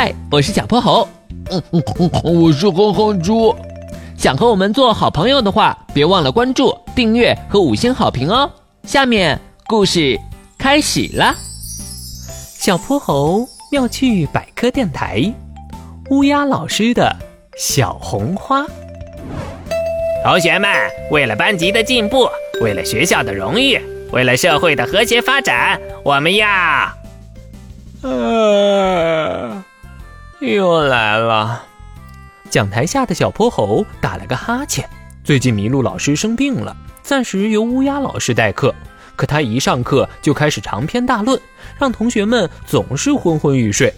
嗨，我是小泼猴。嗯嗯嗯，我是哼哼猪。想和我们做好朋友的话，别忘了关注、订阅和五星好评哦。下面故事开始啦。小泼猴妙趣百科电台，乌鸦老师的小红花。同学们，为了班级的进步，为了学校的荣誉，为了社会的和谐发展，我们要……呃，又来了。讲台下的小泼猴打了个哈欠。最近麋鹿老师生病了，暂时由乌鸦老师代课。可他一上课就开始长篇大论，让同学们总是昏昏欲睡。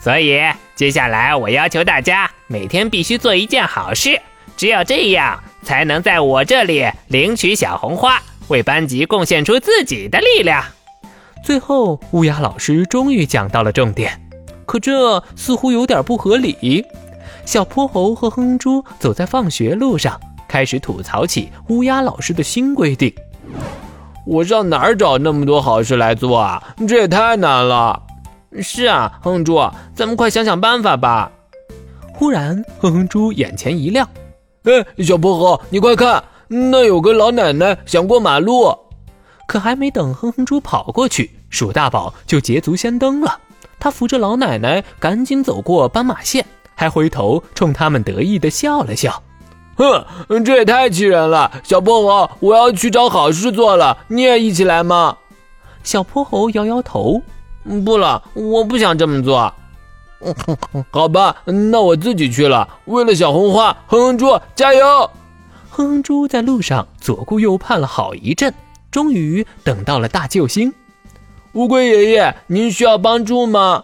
所以接下来我要求大家每天必须做一件好事，只有这样才能在我这里领取小红花，为班级贡献出自己的力量。最后，乌鸦老师终于讲到了重点，可这似乎有点不合理。小泼猴和哼猪走在放学路上，开始吐槽起乌鸦老师的新规定：“我上哪儿找那么多好事来做啊？这也太难了。”“是啊，哼猪，咱们快想想办法吧。”忽然，哼哼猪眼前一亮：“哎，小泼猴，你快看，那有个老奶奶想过马路。”可还没等哼哼猪跑过去，鼠大宝就捷足先登了。他扶着老奶奶，赶紧走过斑马线，还回头冲他们得意地笑了笑。哼，这也太气人了！小泼猴，我要去找好事做了，你也一起来吗？小泼猴摇摇头，不了，我不想这么做。好吧，那我自己去了。为了小红花，哼哼猪加油！哼哼猪在路上左顾右盼了好一阵。终于等到了大救星，乌龟爷爷，您需要帮助吗？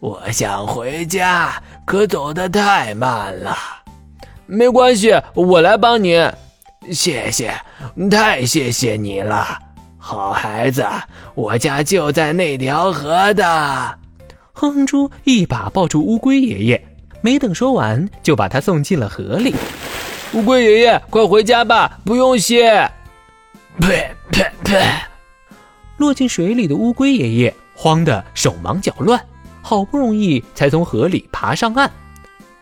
我想回家，可走得太慢了。没关系，我来帮您。谢谢，太谢谢你了，好孩子，我家就在那条河的。哼哼猪一把抱住乌龟爷爷，没等说完，就把他送进了河里。乌龟爷爷，快回家吧，不用谢。呸呸呸！落进水里的乌龟爷爷慌得手忙脚乱，好不容易才从河里爬上岸。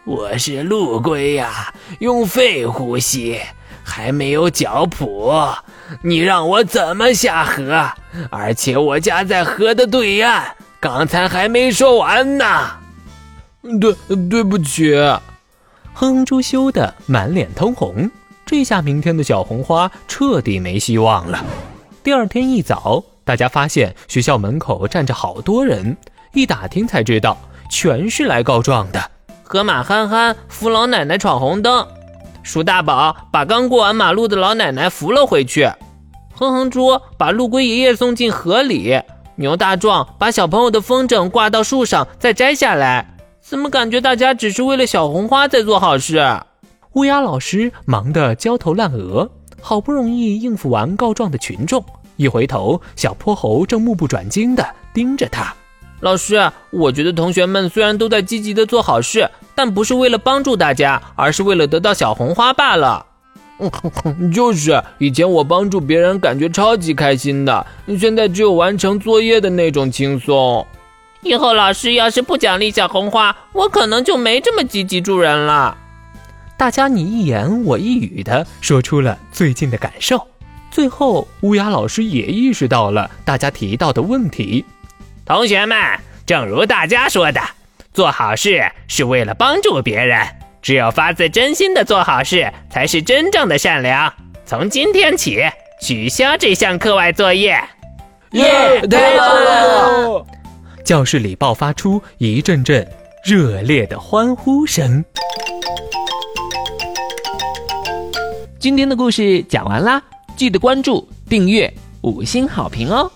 我是陆龟呀，用肺呼吸，还没有脚蹼，你让我怎么下河？而且我家在河的对岸，刚才还没说完呢。对，对不起。哼猪羞得满脸通红。这下明天的小红花彻底没希望了。第二天一早，大家发现学校门口站着好多人，一打听才知道，全是来告状的。河马憨憨扶老奶奶闯红灯，鼠大宝把刚过完马路的老奶奶扶了回去，哼哼猪把陆龟爷爷送进河里，牛大壮把小朋友的风筝挂到树上再摘下来。怎么感觉大家只是为了小红花在做好事？乌鸦老师忙得焦头烂额，好不容易应付完告状的群众，一回头，小泼猴正目不转睛地盯着他。老师，我觉得同学们虽然都在积极地做好事，但不是为了帮助大家，而是为了得到小红花罢了。就是，以前我帮助别人感觉超级开心的，现在只有完成作业的那种轻松。以后老师要是不奖励小红花，我可能就没这么积极助人了。大家你一言我一语的说出了最近的感受，最后乌鸦老师也意识到了大家提到的问题。同学们，正如大家说的，做好事是为了帮助别人，只有发自真心的做好事，才是真正的善良。从今天起，取消这项课外作业。耶，太棒了！教室里爆发出一阵阵热烈的欢呼声。今天的故事讲完啦，记得关注、订阅、五星好评哦！